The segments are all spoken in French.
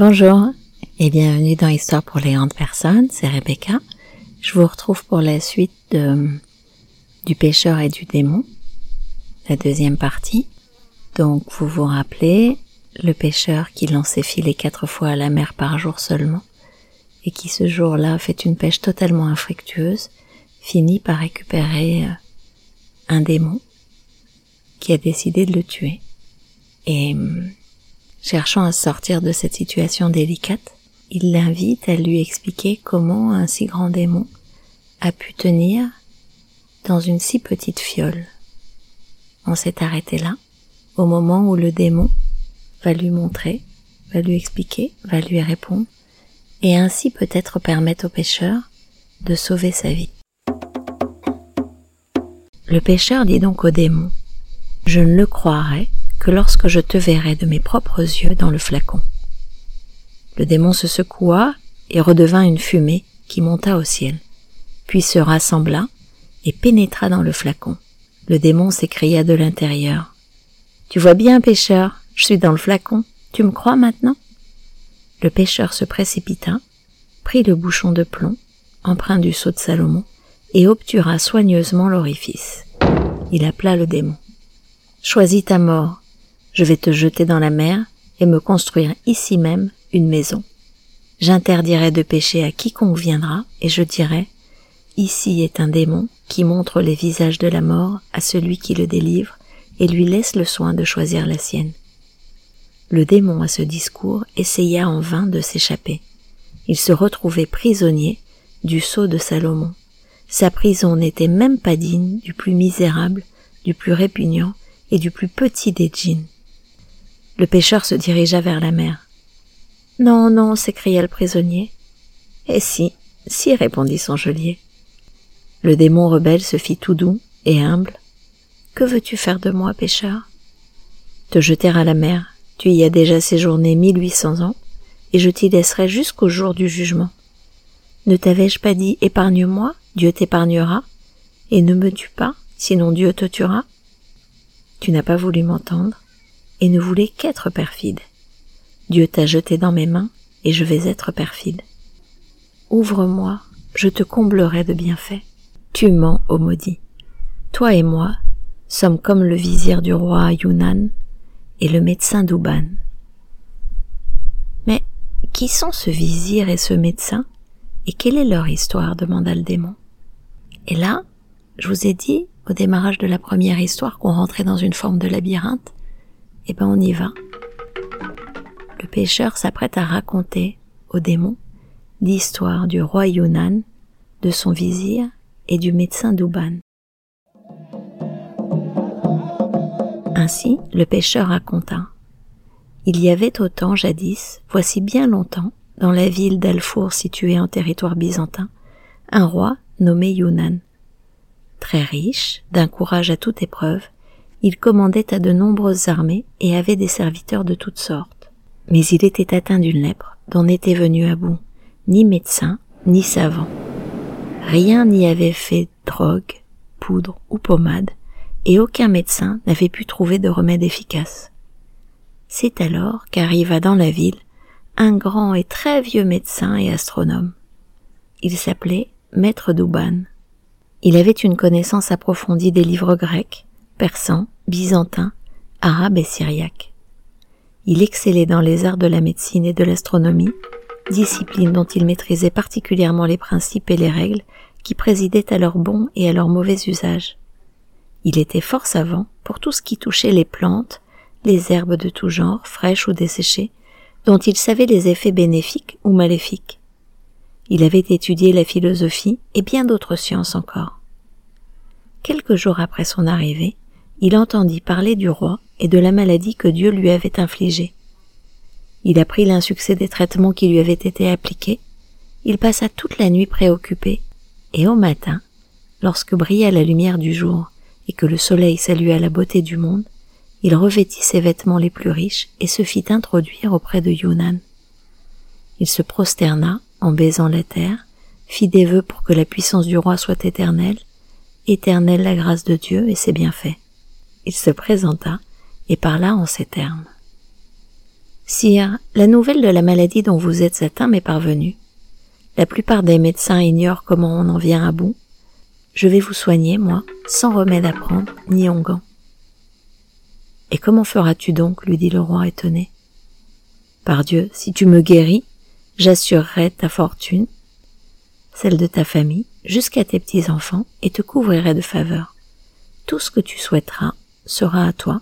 Bonjour et bienvenue dans Histoire pour les grandes personnes, c'est Rebecca. Je vous retrouve pour la suite du pêcheur et du démon, la deuxième partie. Donc vous vous rappelez, le pêcheur qui lançait filet quatre fois à la mer par jour seulement, et qui ce jour-là fait une pêche totalement infructueuse, finit par récupérer euh, un démon qui a décidé de le tuer. Et hum, Cherchant à sortir de cette situation délicate, il l'invite à lui expliquer comment un si grand démon a pu tenir dans une si petite fiole. On s'est arrêté là, au moment où le démon va lui montrer, va lui expliquer, va lui répondre, et ainsi peut-être permettre au pêcheur de sauver sa vie. Le pêcheur dit donc au démon, Je ne le croirai que lorsque je te verrai de mes propres yeux dans le flacon. Le démon se secoua et redevint une fumée qui monta au ciel, puis se rassembla et pénétra dans le flacon. Le démon s'écria de l'intérieur. Tu vois bien, pêcheur, je suis dans le flacon. Tu me crois maintenant? Le pêcheur se précipita, prit le bouchon de plomb, empreint du sceau de Salomon, et obtura soigneusement l'orifice. Il appela le démon. Choisis ta mort, je vais te jeter dans la mer et me construire ici même une maison. J'interdirai de pécher à quiconque viendra et je dirai, ici est un démon qui montre les visages de la mort à celui qui le délivre et lui laisse le soin de choisir la sienne. Le démon à ce discours essaya en vain de s'échapper. Il se retrouvait prisonnier du sceau de Salomon. Sa prison n'était même pas digne du plus misérable, du plus répugnant et du plus petit des djinns. Le pêcheur se dirigea vers la mer. Non, non, s'écria le prisonnier. Eh si, si, répondit son geôlier. Le démon rebelle se fit tout doux et humble. Que veux-tu faire de moi, pêcheur Te jeter à la mer. Tu y as déjà séjourné mille huit cents ans, et je t'y laisserai jusqu'au jour du jugement. Ne t'avais-je pas dit épargne-moi, Dieu t'épargnera, et ne me tue pas, sinon Dieu te tuera? Tu n'as pas voulu m'entendre, et ne voulais qu'être perfide. Dieu t'a jeté dans mes mains, et je vais être perfide. Ouvre-moi, je te comblerai de bienfaits. Tu mens, ô maudit. Toi et moi sommes comme le vizir du roi Yunnan et le médecin d'Uban. Mais qui sont ce vizir et ce médecin, et quelle est leur histoire demanda le démon. Et là, je vous ai dit au démarrage de la première histoire qu'on rentrait dans une forme de labyrinthe, eh ben on y va. Le pêcheur s'apprête à raconter au démon l'histoire du roi Yunnan, de son vizir et du médecin d'Uban. Ainsi, le pêcheur raconta. Il y avait autant jadis, voici bien longtemps, dans la ville d'Alfour située en territoire byzantin, un roi nommé Yunnan. Très riche, d'un courage à toute épreuve, il commandait à de nombreuses armées et avait des serviteurs de toutes sortes. Mais il était atteint d'une lèpre dont n'était venu à bout ni médecin ni savant. Rien n'y avait fait drogue, poudre ou pommade, et aucun médecin n'avait pu trouver de remède efficace. C'est alors qu'arriva dans la ville un grand et très vieux médecin et astronome. Il s'appelait Maître Douban. Il avait une connaissance approfondie des livres grecs, persan, byzantin, arabe et syriaque. Il excellait dans les arts de la médecine et de l'astronomie, discipline dont il maîtrisait particulièrement les principes et les règles qui présidaient à leur bon et à leur mauvais usage. Il était fort savant pour tout ce qui touchait les plantes, les herbes de tout genre, fraîches ou desséchées, dont il savait les effets bénéfiques ou maléfiques. Il avait étudié la philosophie et bien d'autres sciences encore. Quelques jours après son arrivée, il entendit parler du roi et de la maladie que Dieu lui avait infligée. Il apprit l'insuccès des traitements qui lui avaient été appliqués, il passa toute la nuit préoccupé, et au matin, lorsque brilla la lumière du jour et que le soleil salua la beauté du monde, il revêtit ses vêtements les plus riches et se fit introduire auprès de Yunnan. Il se prosterna en baisant la terre, fit des vœux pour que la puissance du roi soit éternelle, éternelle la grâce de Dieu et ses bienfaits il se présenta et parla en ces termes. Sire, la nouvelle de la maladie dont vous êtes atteint m'est parvenue. La plupart des médecins ignorent comment on en vient à bout. Je vais vous soigner, moi, sans remède à prendre, ni onguent. Et comment feras-tu donc lui dit le roi étonné. Par Dieu, si tu me guéris, j'assurerai ta fortune, celle de ta famille, jusqu'à tes petits-enfants, et te couvrirai de faveurs. Tout ce que tu souhaiteras sera à toi,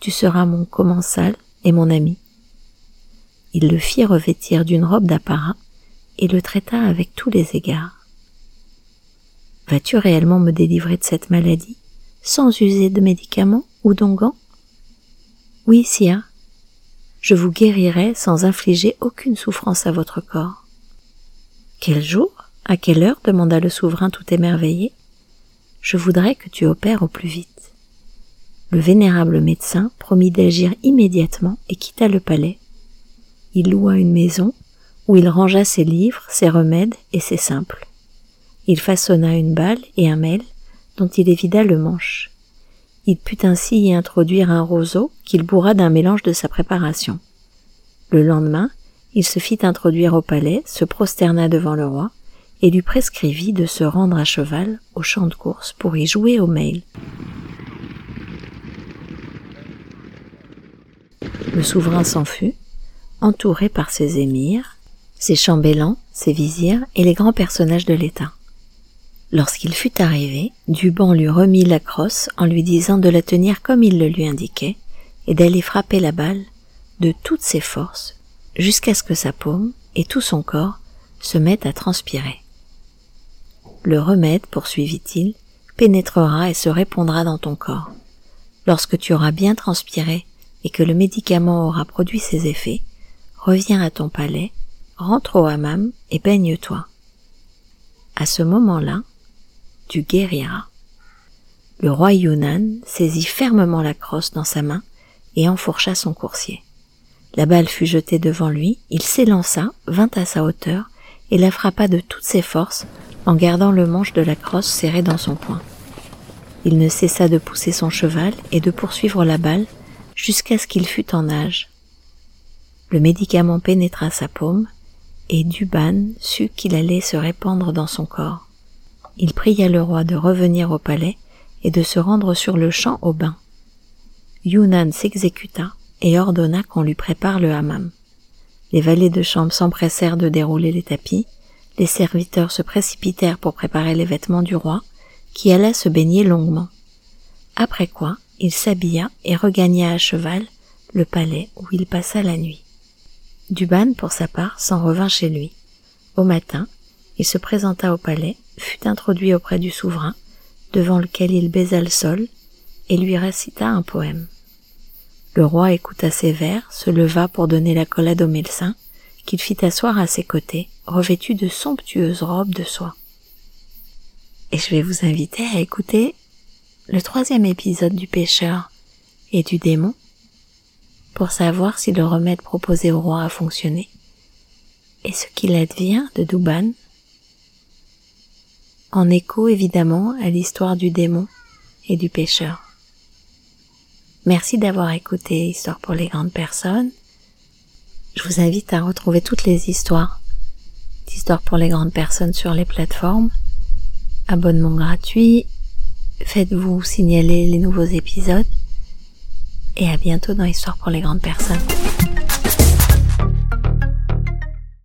tu seras mon commensal et mon ami. Il le fit revêtir d'une robe d'apparat et le traita avec tous les égards. Vas-tu réellement me délivrer de cette maladie, sans user de médicaments ou d'onguents Oui, sire. Je vous guérirai sans infliger aucune souffrance à votre corps. Quel jour À quelle heure demanda le souverain tout émerveillé? Je voudrais que tu opères au plus vite. Le vénérable médecin promit d'agir immédiatement et quitta le palais il loua une maison où il rangea ses livres, ses remèdes et ses simples. Il façonna une balle et un mêle dont il évida le manche. Il put ainsi y introduire un roseau qu'il bourra d'un mélange de sa préparation. Le lendemain, il se fit introduire au palais, se prosterna devant le roi, et lui prescrivit de se rendre à cheval au champ de course pour y jouer au mail. Le souverain s'en fut, entouré par ses émirs, ses chambellans, ses vizirs et les grands personnages de l'État. Lorsqu'il fut arrivé, Duban lui remit la crosse en lui disant de la tenir comme il le lui indiquait et d'aller frapper la balle de toutes ses forces jusqu'à ce que sa paume et tout son corps se mettent à transpirer. Le remède, poursuivit-il, pénétrera et se répondra dans ton corps. Lorsque tu auras bien transpiré et que le médicament aura produit ses effets, reviens à ton palais, rentre au hammam et baigne-toi. À ce moment-là, tu guériras. Le roi Yunnan saisit fermement la crosse dans sa main et enfourcha son coursier. La balle fut jetée devant lui, il s'élança, vint à sa hauteur et la frappa de toutes ses forces en gardant le manche de la crosse serré dans son poing. Il ne cessa de pousser son cheval et de poursuivre la balle jusqu'à ce qu'il fût en nage. Le médicament pénétra sa paume, et Duban sut qu'il allait se répandre dans son corps. Il pria le roi de revenir au palais et de se rendre sur le champ au bain. Yunnan s'exécuta et ordonna qu'on lui prépare le hammam. Les valets de chambre s'empressèrent de dérouler les tapis, les serviteurs se précipitèrent pour préparer les vêtements du roi, qui alla se baigner longuement. Après quoi, il s'habilla et regagna à cheval le palais où il passa la nuit. Duban, pour sa part, s'en revint chez lui. Au matin, il se présenta au palais, fut introduit auprès du souverain, devant lequel il baisa le sol, et lui récita un poème. Le roi écouta ses vers, se leva pour donner la collade au médecin, qu'il fit asseoir à ses côtés, revêtu de somptueuses robes de soie. Et je vais vous inviter à écouter le troisième épisode du pêcheur et du démon, pour savoir si le remède proposé au roi a fonctionné et ce qu'il advient de Douban, en écho évidemment à l'histoire du démon et du pêcheur. Merci d'avoir écouté Histoire pour les grandes personnes. Je vous invite à retrouver toutes les histoires d'Histoire pour les grandes personnes sur les plateformes. Abonnement gratuit. Faites-vous signaler les nouveaux épisodes et à bientôt dans Histoire pour les grandes personnes.